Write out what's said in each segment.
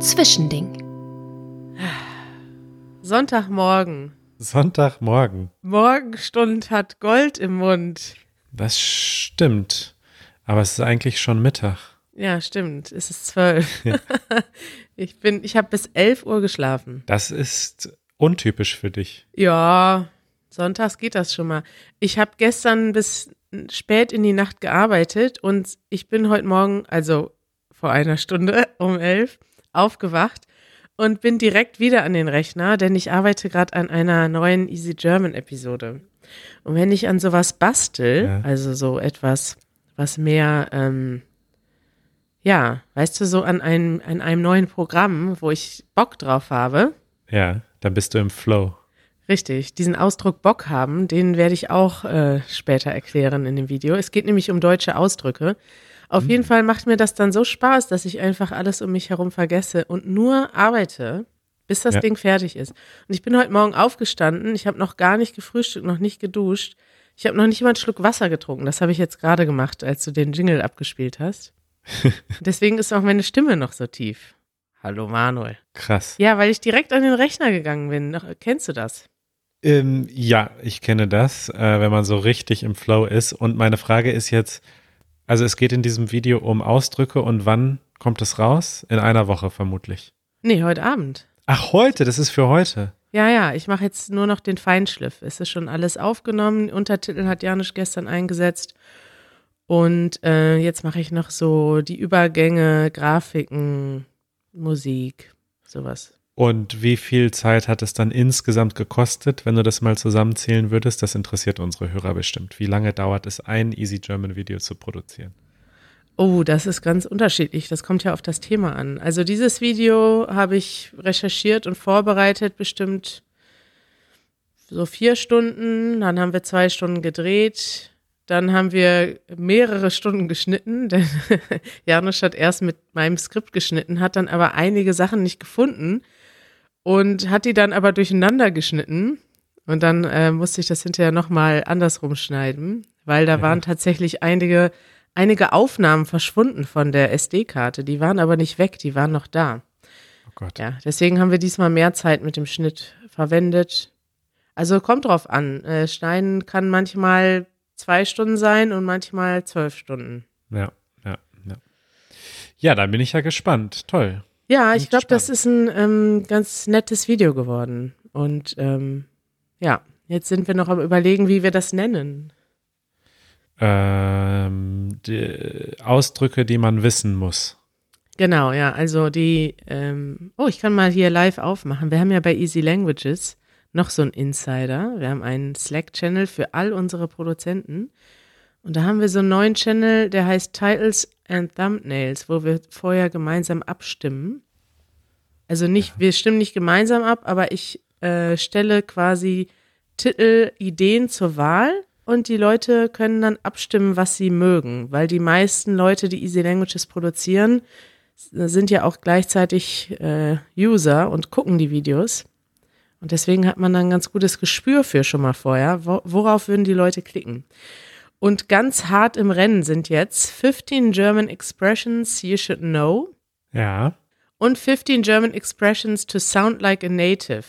Zwischending. Sonntagmorgen. Sonntagmorgen. Morgenstund hat Gold im Mund. Das stimmt. Aber es ist eigentlich schon Mittag. Ja, stimmt. Es ist zwölf. ich bin, ich habe bis elf Uhr geschlafen. Das ist untypisch für dich. Ja, sonntags geht das schon mal. Ich habe gestern bis spät in die Nacht gearbeitet und ich bin heute Morgen, also vor einer Stunde um elf, aufgewacht und bin direkt wieder an den Rechner, denn ich arbeite gerade an einer neuen Easy German Episode. Und wenn ich an sowas bastel, Ja. also so etwas, was mehr, ähm, ja, weißt du, so an einem, an einem neuen Programm, wo ich Bock drauf habe, Ja, dann bist du im Flow. Richtig, diesen Ausdruck Bock haben, den werde ich auch äh, später erklären in dem Video. Es geht nämlich um deutsche Ausdrücke. Auf jeden Fall macht mir das dann so Spaß, dass ich einfach alles um mich herum vergesse und nur arbeite, bis das Ja. Ding fertig ist. Und ich bin heute Morgen aufgestanden, ich habe noch gar nicht gefrühstückt, noch nicht geduscht. Ich habe noch nicht mal einen Schluck Wasser getrunken. Das habe ich jetzt gerade gemacht, als du den Jingle abgespielt hast. Deswegen ist auch meine Stimme noch so tief. Hallo Manuel. Krass. Ja, weil ich direkt an den Rechner gegangen bin. Kennst du das? Ähm, ja, ich kenne das, äh, wenn man so richtig im Flow ist. Und meine Frage ist jetzt, also es geht in diesem Video um Ausdrücke und wann kommt es raus? In einer Woche vermutlich. Nee, heute Abend. Ach, heute, das ist für heute. Ja, ja, ich mache jetzt nur noch den Feinschliff. Es ist schon alles aufgenommen. Untertitel hat Janusz gestern eingesetzt. Und äh, jetzt mache ich noch so die Übergänge, Grafiken, Musik, sowas. Und wie viel Zeit hat es dann insgesamt gekostet, wenn du das mal zusammenzählen würdest? Das interessiert unsere Hörer bestimmt. Wie lange dauert es, ein Easy German Video zu produzieren? Oh, das ist ganz unterschiedlich. Das kommt ja auf das Thema an. Also dieses Video habe ich recherchiert und vorbereitet, bestimmt so vier Stunden. Dann haben wir zwei Stunden gedreht. Dann haben wir mehrere Stunden geschnitten, denn Janusz hat erst mit meinem Skript geschnitten, hat dann aber einige Sachen nicht gefunden und hat die dann aber durcheinander geschnitten. Und dann äh, musste ich das hinterher nochmal andersrum schneiden, weil da Ja. waren tatsächlich einige, einige Aufnahmen verschwunden von der SD-Karte. Die waren aber nicht weg, die waren noch da. Oh Gott. Ja, deswegen haben wir diesmal mehr Zeit mit dem Schnitt verwendet. Also kommt drauf an. Äh, Schneiden kann manchmal zwei Stunden sein und manchmal zwölf Stunden. Ja, ja, ja. Ja, dann bin ich ja gespannt. Toll. Ja, ich glaube, das ist ein ähm, ganz nettes Video geworden. Und ähm, ja, jetzt sind wir noch am Überlegen, wie wir das nennen. Ähm, die Ausdrücke, die man wissen muss. Genau, ja, also die, ähm, oh, ich kann mal hier live aufmachen. Wir haben ja bei Easy Languages noch so einen Insider. Wir haben einen Slack-Channel für all unsere Produzenten. Und da haben wir so einen neuen Channel, der heißt Titles and Thumbnails, wo wir vorher gemeinsam abstimmen. Also nicht, wir stimmen nicht gemeinsam ab, aber ich äh, stelle quasi Titel, Ideen zur Wahl und die Leute können dann abstimmen, was sie mögen, weil die meisten Leute, die Easy Languages produzieren, sind ja auch gleichzeitig äh, User und gucken die Videos. Und deswegen hat man dann ein ganz gutes Gespür für schon mal vorher, wo, worauf würden die Leute klicken. Und ganz hart im Rennen sind jetzt 15 German Expressions you should know Ja. und 15 German Expressions to sound like a native.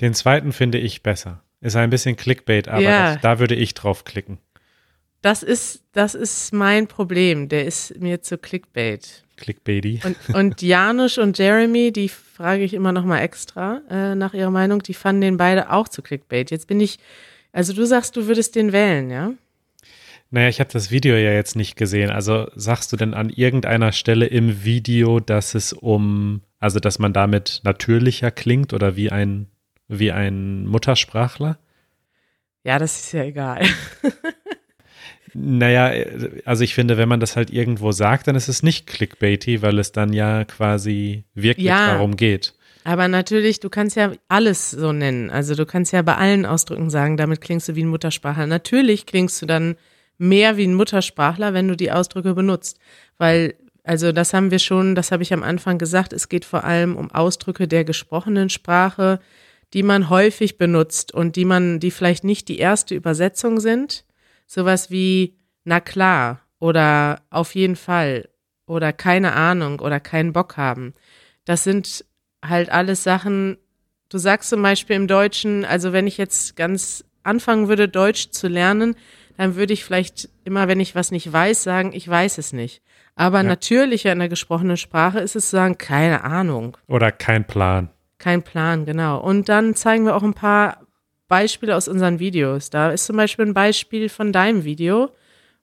Den zweiten finde ich besser. Ist ein bisschen Clickbait, aber Ja. das, da würde ich drauf klicken. Das ist, das ist mein Problem. Der ist mir zu Clickbait. Clickbaity. Und, und Janusz und Jeremy, die frage ich immer noch mal extra äh, nach ihrer Meinung, die fanden den beide auch zu Clickbait. Jetzt bin ich, also du sagst, du würdest den wählen, ja? Naja, ich habe das Video ja jetzt nicht gesehen. Also sagst du denn an irgendeiner Stelle im Video, dass es um, also dass man damit natürlicher klingt oder wie ein, wie ein Muttersprachler? Ja, das ist ja egal. Naja, also ich finde, wenn man das halt irgendwo sagt, dann ist es nicht clickbaity, weil es dann ja quasi wirklich Ja. darum geht. Aber natürlich, du kannst ja alles so nennen. Also du kannst ja bei allen Ausdrücken sagen, damit klingst du wie ein Muttersprachler. Natürlich klingst du dann mehr wie ein Muttersprachler, wenn du die Ausdrücke benutzt. Weil, also das haben wir schon, das habe ich am Anfang gesagt, es geht vor allem um Ausdrücke der gesprochenen Sprache, die man häufig benutzt und die man, die vielleicht nicht die erste Übersetzung sind. Sowas wie, na klar, oder auf jeden Fall, oder keine Ahnung oder keinen Bock haben. Das sind halt alles Sachen, du sagst zum Beispiel im Deutschen, also wenn ich jetzt ganz anfangen würde, Deutsch zu lernen, dann würde ich vielleicht immer, wenn ich was nicht weiß, sagen, ich weiß es nicht. Aber ja. natürlicher in der gesprochenen Sprache ist es zu sagen, keine Ahnung. Oder kein Plan. Kein Plan, genau. Und dann zeigen wir auch ein paar Beispiele aus unseren Videos. Da ist zum Beispiel ein Beispiel von deinem Video,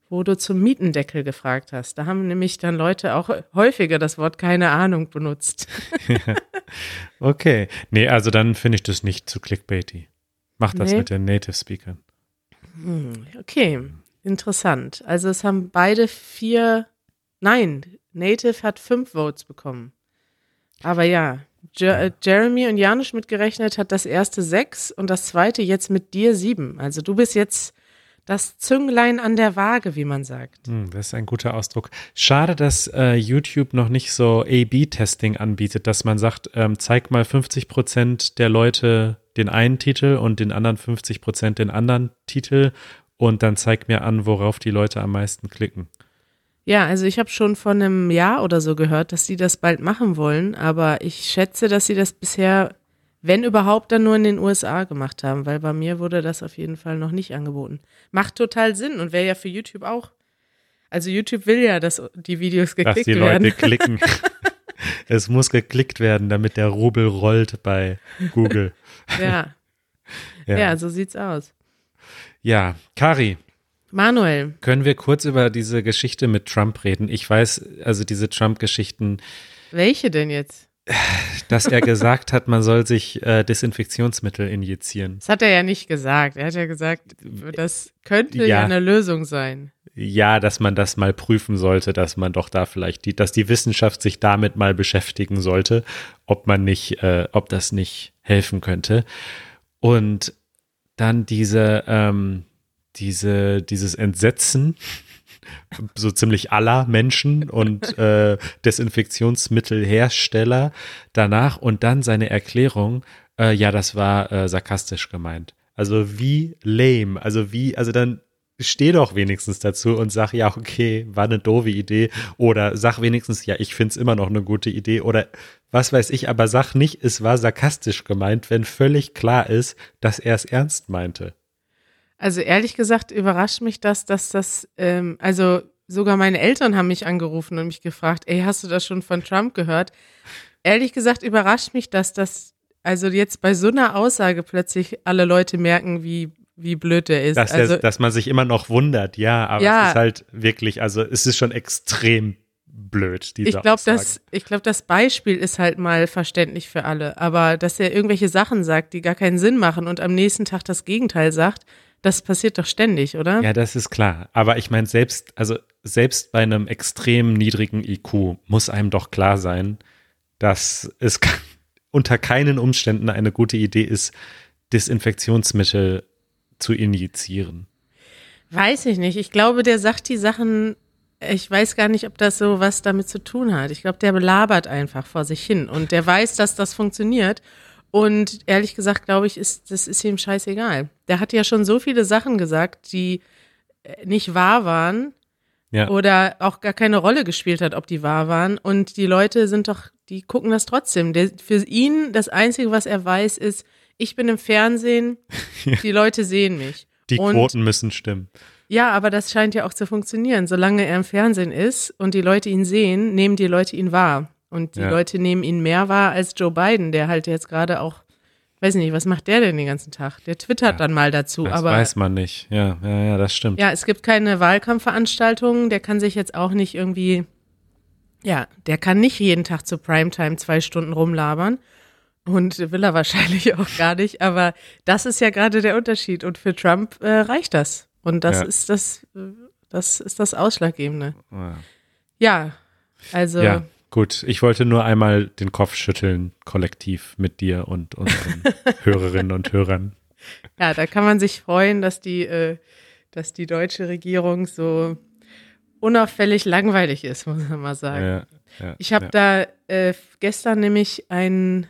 wo du zum Mietendeckel gefragt hast. Da haben nämlich dann Leute auch häufiger das Wort keine Ahnung benutzt. okay. Nee, also dann finde ich das nicht zu clickbaity. Mach das nee. mit den Native Speakern. Hm, okay, interessant. Also es haben beide vier, nein, Native hat fünf Votes bekommen. Aber ja, Jer äh, Jeremy und Janusz mitgerechnet hat das erste sechs und das zweite jetzt mit dir sieben. Also du bist jetzt das Zünglein an der Waage, wie man sagt. Hm, das ist ein guter Ausdruck. Schade, dass äh, YouTube noch nicht so A-B-Testing anbietet, dass man sagt, ähm, zeig mal 50 Prozent der Leute den einen Titel und den anderen 50 Prozent den anderen Titel und dann zeig mir an, worauf die Leute am meisten klicken. Ja, also ich habe schon vor einem Jahr oder so gehört, dass sie das bald machen wollen, aber ich schätze, dass sie das bisher, wenn überhaupt, dann nur in den USA gemacht haben, weil bei mir wurde das auf jeden Fall noch nicht angeboten. Macht total Sinn und wäre ja für YouTube auch. Also YouTube will ja, dass die Videos geklickt werden. Dass die Leute klicken. es muss geklickt werden, damit der Rubel rollt bei Google. ja. ja. Ja, so sieht's aus. Ja, Kari, Manuel. Können wir kurz über diese Geschichte mit Trump reden? Ich weiß, also diese Trump-Geschichten. Welche denn jetzt? Dass er gesagt hat, man soll sich äh, Desinfektionsmittel injizieren. Das hat er ja nicht gesagt. Er hat ja gesagt, das könnte ja, ja eine Lösung sein. Ja, dass man das mal prüfen sollte, dass man doch da vielleicht, die, dass die Wissenschaft sich damit mal beschäftigen sollte, ob man nicht, äh, ob das nicht helfen könnte. Und dann diese, ähm, diese, dieses Entsetzen so ziemlich aller Menschen und äh, Desinfektionsmittelhersteller danach und dann seine Erklärung, äh, ja, das war äh, sarkastisch gemeint. Also wie lame, also wie, also dann steh doch wenigstens dazu und sag, ja, okay, war eine doofe Idee oder sag wenigstens, ja, ich find's immer noch eine gute Idee oder was weiß ich, aber sag nicht, es war sarkastisch gemeint, wenn völlig klar ist, dass er es ernst meinte. Also ehrlich gesagt überrascht mich das, dass das, ähm, also sogar meine Eltern haben mich angerufen und mich gefragt, ey, hast du das schon von Trump gehört? Ehrlich gesagt überrascht mich das, dass also jetzt bei so einer Aussage plötzlich alle Leute merken, wie wie blöd der ist. Dass, also, dass man sich immer noch wundert, ja, aber ja, es ist halt wirklich, also es ist schon extrem blöd, diese ich glaube, das, ich glaube, das Beispiel ist halt mal verständlich für alle, aber dass er irgendwelche Sachen sagt, die gar keinen Sinn machen und am nächsten Tag das Gegenteil sagt, das passiert doch ständig, oder? Ja, das ist klar. Aber ich meine, selbst, also selbst bei einem extrem niedrigen IQ muss einem doch klar sein, dass es unter keinen Umständen eine gute Idee ist, Desinfektionsmittel zu injizieren. Weiß ich nicht. Ich glaube, der sagt die Sachen, ich weiß gar nicht, ob das so was damit zu tun hat. Ich glaube, der belabert einfach vor sich hin und der weiß, dass das funktioniert und ehrlich gesagt, glaube ich, ist, das ist ihm scheißegal. Der hat ja schon so viele Sachen gesagt, die äh, nicht wahr waren. Ja. Oder auch gar keine Rolle gespielt hat, ob die wahr waren. Und die Leute sind doch, die gucken das trotzdem. Der, für ihn, das Einzige, was er weiß, ist, ich bin im Fernsehen, die Leute sehen mich. Die und, Quoten müssen stimmen. Ja, aber das scheint ja auch zu funktionieren. Solange er im Fernsehen ist und die Leute ihn sehen, nehmen die Leute ihn wahr. Und die ja. Leute nehmen ihn mehr wahr als Joe Biden, der halt jetzt gerade auch, weiß nicht, was macht der denn den ganzen Tag? Der twittert ja, dann mal dazu. Das aber, weiß man nicht. Ja, ja, ja, das stimmt. Ja, es gibt keine Wahlkampfveranstaltungen. Der kann sich jetzt auch nicht irgendwie, ja, der kann nicht jeden Tag zu Primetime zwei Stunden rumlabern. Und will er wahrscheinlich auch gar nicht. Aber das ist ja gerade der Unterschied. Und für Trump äh, reicht das. Und das ja. ist das, das ist das Ausschlaggebende. Ja, ja also. Ja. Gut, ich wollte nur einmal den Kopf schütteln, kollektiv mit dir und unseren Hörerinnen und Hörern. Ja, da kann man sich freuen, dass die, äh, dass die deutsche Regierung so unauffällig langweilig ist, muss man mal sagen. Ja, ja, ich habe ja. da äh, gestern nämlich ein,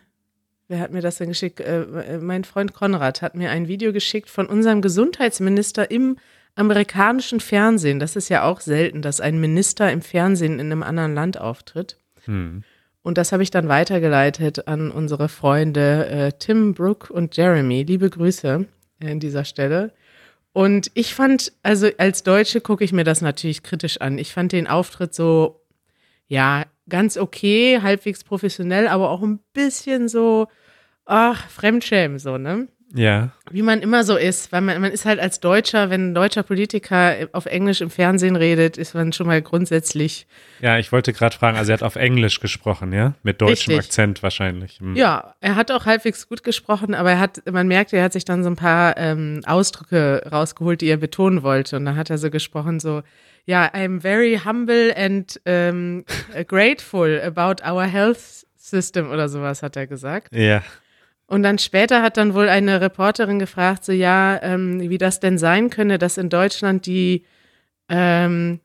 wer hat mir das denn geschickt? Äh, mein Freund Konrad hat mir ein Video geschickt von unserem Gesundheitsminister im amerikanischen Fernsehen. Das ist ja auch selten, dass ein Minister im Fernsehen in einem anderen Land auftritt. Hm. Und das habe ich dann weitergeleitet an unsere Freunde äh, Tim, Brooke und Jeremy. Liebe Grüße an dieser Stelle. Und ich fand, also als Deutsche gucke ich mir das natürlich kritisch an. Ich fand den Auftritt so, ja, ganz okay, halbwegs professionell, aber auch ein bisschen so, ach, Fremdschämen, so, ne? Ja. Wie man immer so ist, weil man, man ist halt als Deutscher, wenn ein deutscher Politiker auf Englisch im Fernsehen redet, ist man schon mal grundsätzlich. Ja, ich wollte gerade fragen, also er hat auf Englisch gesprochen, ja? Mit deutschem Richtig. Akzent wahrscheinlich. Hm. Ja, er hat auch halbwegs gut gesprochen, aber er hat, man merkt, er hat sich dann so ein paar ähm, Ausdrücke rausgeholt, die er betonen wollte. Und dann hat er so gesprochen, so, ja, I'm very humble and ähm, grateful about our health system oder sowas, hat er gesagt. Ja. Und dann später hat dann wohl eine Reporterin gefragt, so ja, ähm, wie das denn sein könne, dass in Deutschland die, ähm,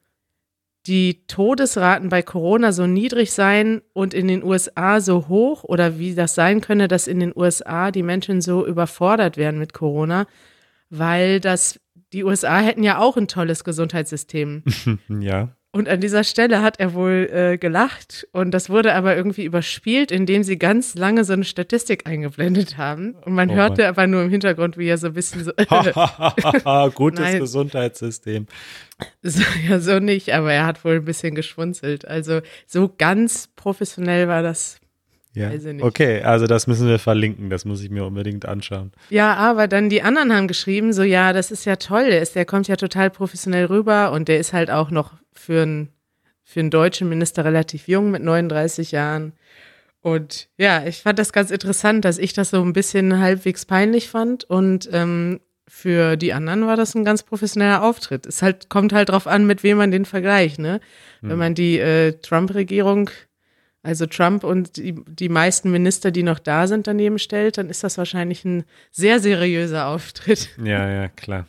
die Todesraten bei Corona so niedrig seien und in den USA so hoch oder wie das sein könne, dass in den USA die Menschen so überfordert werden mit Corona, weil das, die USA hätten ja auch ein tolles Gesundheitssystem. ja. Und an dieser Stelle hat er wohl äh, gelacht und das wurde aber irgendwie überspielt, indem sie ganz lange so eine Statistik eingeblendet haben. Und man Oh hörte Mann. aber nur im Hintergrund, wie er so ein bisschen so, Gutes Nein. Gesundheitssystem. so, ja, so nicht, aber er hat wohl ein bisschen geschwunzelt. Also so ganz professionell war das. Ja. Okay, also das müssen wir verlinken, das muss ich mir unbedingt anschauen. Ja, aber dann die anderen haben geschrieben, so ja, das ist ja toll, der, ist, der kommt ja total professionell rüber und der ist halt auch noch für einen, für einen deutschen Minister relativ jung mit 39 Jahren. Und ja, ich fand das ganz interessant, dass ich das so ein bisschen halbwegs peinlich fand und ähm, für die anderen war das ein ganz professioneller Auftritt. Es halt, kommt halt drauf an, mit wem man den vergleicht, ne? Wenn man die äh, Trump-Regierung, also Trump und die, die meisten Minister, die noch da sind, daneben stellt, dann ist das wahrscheinlich ein sehr seriöser Auftritt. Ja, ja, klar.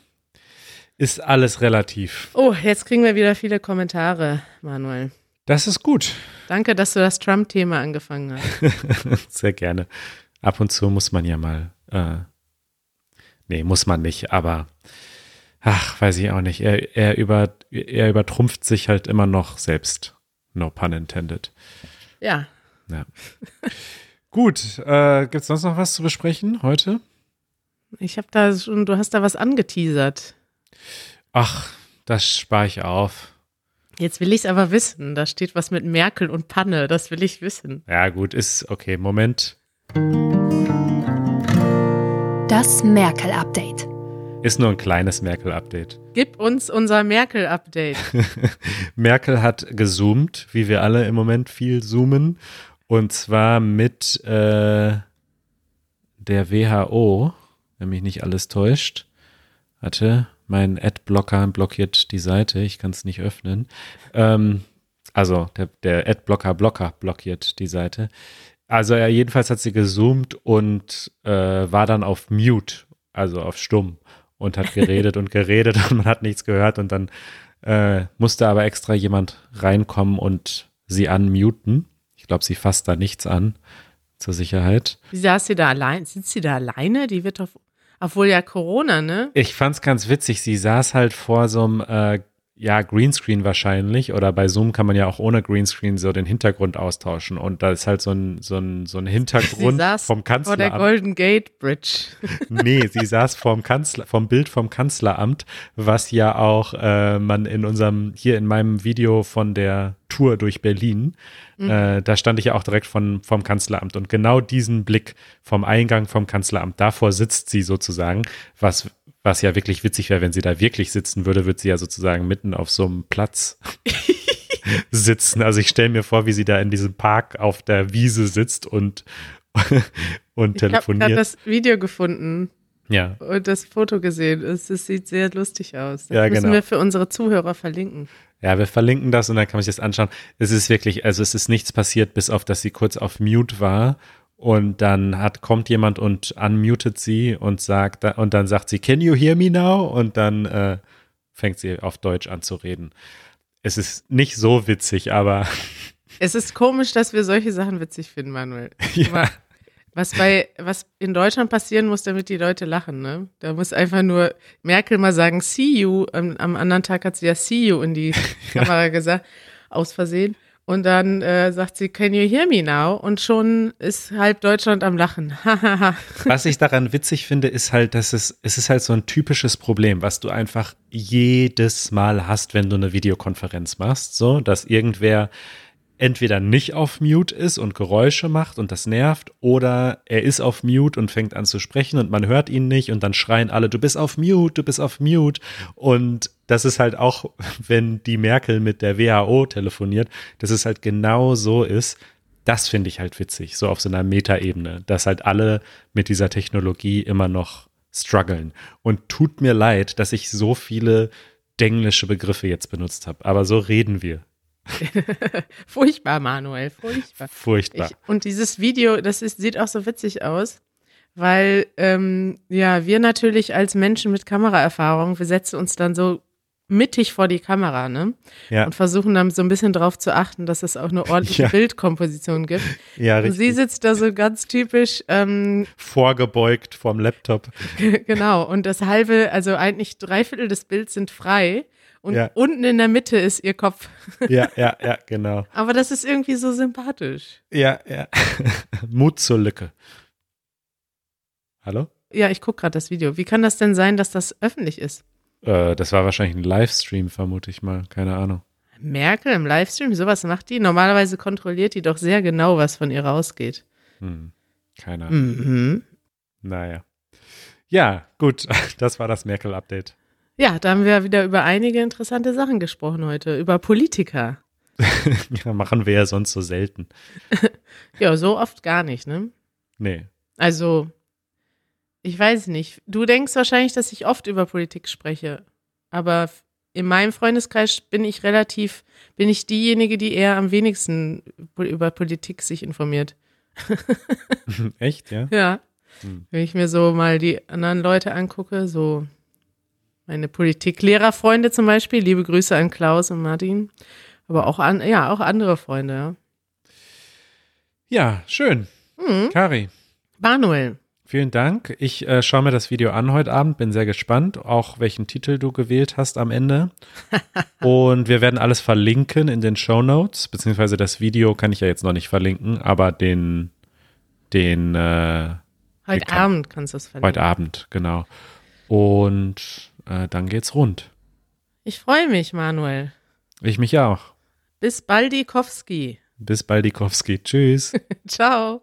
Ist alles relativ. Oh, jetzt kriegen wir wieder viele Kommentare, Manuel. Das ist gut. Danke, dass du das Trump-Thema angefangen hast. Sehr gerne. Ab und zu muss man ja mal, äh, nee, muss man nicht, aber ach, weiß ich auch nicht. Er, er, über, er übertrumpft sich halt immer noch selbst. No pun intended. Ja, Ja. Gut, äh, gibt es sonst noch was zu besprechen heute? ich habe da schon, du hast da was angeteasert. Ach, das spare ich auf. Jetzt will ich es aber wissen. Da steht was mit Merkel und Panne. Das will ich wissen. Ja, gut, ist okay. Moment. Das Merkel-Update. Ist nur ein kleines Merkel-Update. Gib uns unser Merkel-Update. Merkel hat gezoomt, wie wir alle im Moment viel zoomen. Und zwar mit äh, der WHO, wenn mich nicht alles täuscht. Warte, mein Adblocker blockiert die Seite, ich kann es nicht öffnen. Ähm, also der, der Adblocker Blocker blockiert die Seite. Also er jedenfalls hat sie gezoomt und äh, war dann auf Mute, also auf Stumm und hat geredet und geredet und man hat nichts gehört und dann äh, musste aber extra jemand reinkommen und sie unmuten. Ich glaube, sie fasst da nichts an zur Sicherheit. Wie saß sie da allein? Sitzt sie da alleine? Die wird doch, obwohl ja Corona, ne? Ich fand's ganz witzig. Sie saß halt vor so einem, äh, ja, Greenscreen wahrscheinlich. Oder bei Zoom kann man ja auch ohne Greenscreen so den Hintergrund austauschen. Und da ist halt so ein, so ein, so ein Sie Hintergrund saß vom vor der Kanzleramt. Golden Gate Bridge. Nee, sie saß vom Kanzler, vom Bild vom Kanzleramt, was ja auch äh, man in unserem, hier in meinem Video von der Tour durch Berlin, äh, da stand ich ja auch direkt von, vom Kanzleramt. Und genau diesen Blick vom Eingang vom Kanzleramt, davor sitzt sie sozusagen, was, was ja wirklich witzig wäre, wenn sie da wirklich sitzen würde, würde sie ja sozusagen mitten auf so einem Platz sitzen. Also ich stelle mir vor, wie sie da in diesem Park auf der Wiese sitzt und, und Ich habe telefoniert. das Video gefunden Ja, und das Foto gesehen. Es, es sieht sehr lustig aus. Das Ja, müssen genau. wir für unsere Zuhörer verlinken. Ja, wir verlinken das und dann kann man sich das anschauen. Es ist wirklich, also es ist nichts passiert, bis auf, dass sie kurz auf Mute war und dann hat, kommt jemand und unmutet sie und sagt, und dann sagt sie, can you hear me now? Und dann äh, fängt sie auf Deutsch an zu reden. Es ist nicht so witzig, aber Es ist komisch, dass wir solche Sachen witzig finden, Manuel. Ja. Was bei, was in Deutschland passieren muss, damit die Leute lachen, ne? Da muss einfach nur Merkel mal sagen, see you. Am, am anderen Tag hat sie ja see you in die Kamera gesagt, aus Versehen. Und dann äh, sagt sie, can you hear me now? Und schon ist halb Deutschland am Lachen. was ich daran witzig finde, ist halt, dass es, es ist halt so ein typisches Problem, was du einfach jedes Mal hast, wenn du eine Videokonferenz machst, so, dass irgendwer entweder nicht auf Mute ist und Geräusche macht und das nervt, oder er ist auf Mute und fängt an zu sprechen und man hört ihn nicht und dann schreien alle, du bist auf Mute, du bist auf Mute. Und das ist halt auch, wenn die Merkel mit der WHO telefoniert, dass es halt genau so ist. Das finde ich halt witzig, so auf so einer Metaebene, dass halt alle mit dieser Technologie immer noch strugglen. Und tut mir leid, dass ich so viele denglische Begriffe jetzt benutzt habe, aber so reden wir. furchtbar, Manuel, furchtbar. Furchtbar. Ich, und dieses Video, das ist, sieht auch so witzig aus, weil ähm, ja, wir natürlich als Menschen mit Kameraerfahrung, wir setzen uns dann so mittig vor die Kamera, ne? Ja. Und versuchen dann so ein bisschen darauf zu achten, dass es auch eine ordentliche Ja. Bildkomposition gibt. Ja, Und sie richtig. sitzt da so ganz typisch, ähm, Vorgebeugt vom Laptop. genau. Und das halbe, also eigentlich drei Viertel des Bilds sind frei. Und Ja. unten in der Mitte ist ihr Kopf. Ja, ja, ja, genau. Aber das ist irgendwie so sympathisch. Ja, ja. Mut zur Lücke. Hallo? Ja, ich gucke gerade das Video. Wie kann das denn sein, dass das öffentlich ist? Äh, das war wahrscheinlich ein Livestream, vermute ich mal. Keine Ahnung. Merkel im Livestream, sowas macht die? Normalerweise kontrolliert die doch sehr genau, was von ihr rausgeht. Hm. Keine Ahnung. Mhm. Naja. Ja, gut. Das war das Merkel-Update. Ja, da haben wir wieder über einige interessante Sachen gesprochen heute. Über Politiker. ja, machen wir ja sonst so selten. Ja, so oft gar nicht, ne? Nee. Also, ich weiß nicht. Du denkst wahrscheinlich, dass ich oft über Politik spreche. Aber in meinem Freundeskreis bin ich relativ, bin ich diejenige, die eher am wenigsten über Politik sich informiert. Echt, ja? Ja. Hm. Wenn ich mir so mal die anderen Leute angucke, so meine Politiklehrerfreunde zum Beispiel, liebe Grüße an Klaus und Martin, aber auch an, ja, auch andere Freunde, ja. Ja, schön. Hm. Kari, Manuel, vielen Dank. Ich äh, schaue mir das Video an heute Abend, bin sehr gespannt, auch welchen Titel du gewählt hast am Ende. Und wir werden alles verlinken in den Show Notes, beziehungsweise das Video kann ich ja jetzt noch nicht verlinken, aber den, den äh, heute kann- Abend kannst du es verlinken. heute Abend, genau. Und äh, dann geht's rund. Ich freue mich, Manuel. Ich mich auch. Bis Baldikowski. Bis bald, Dikowski. Tschüss. Ciao.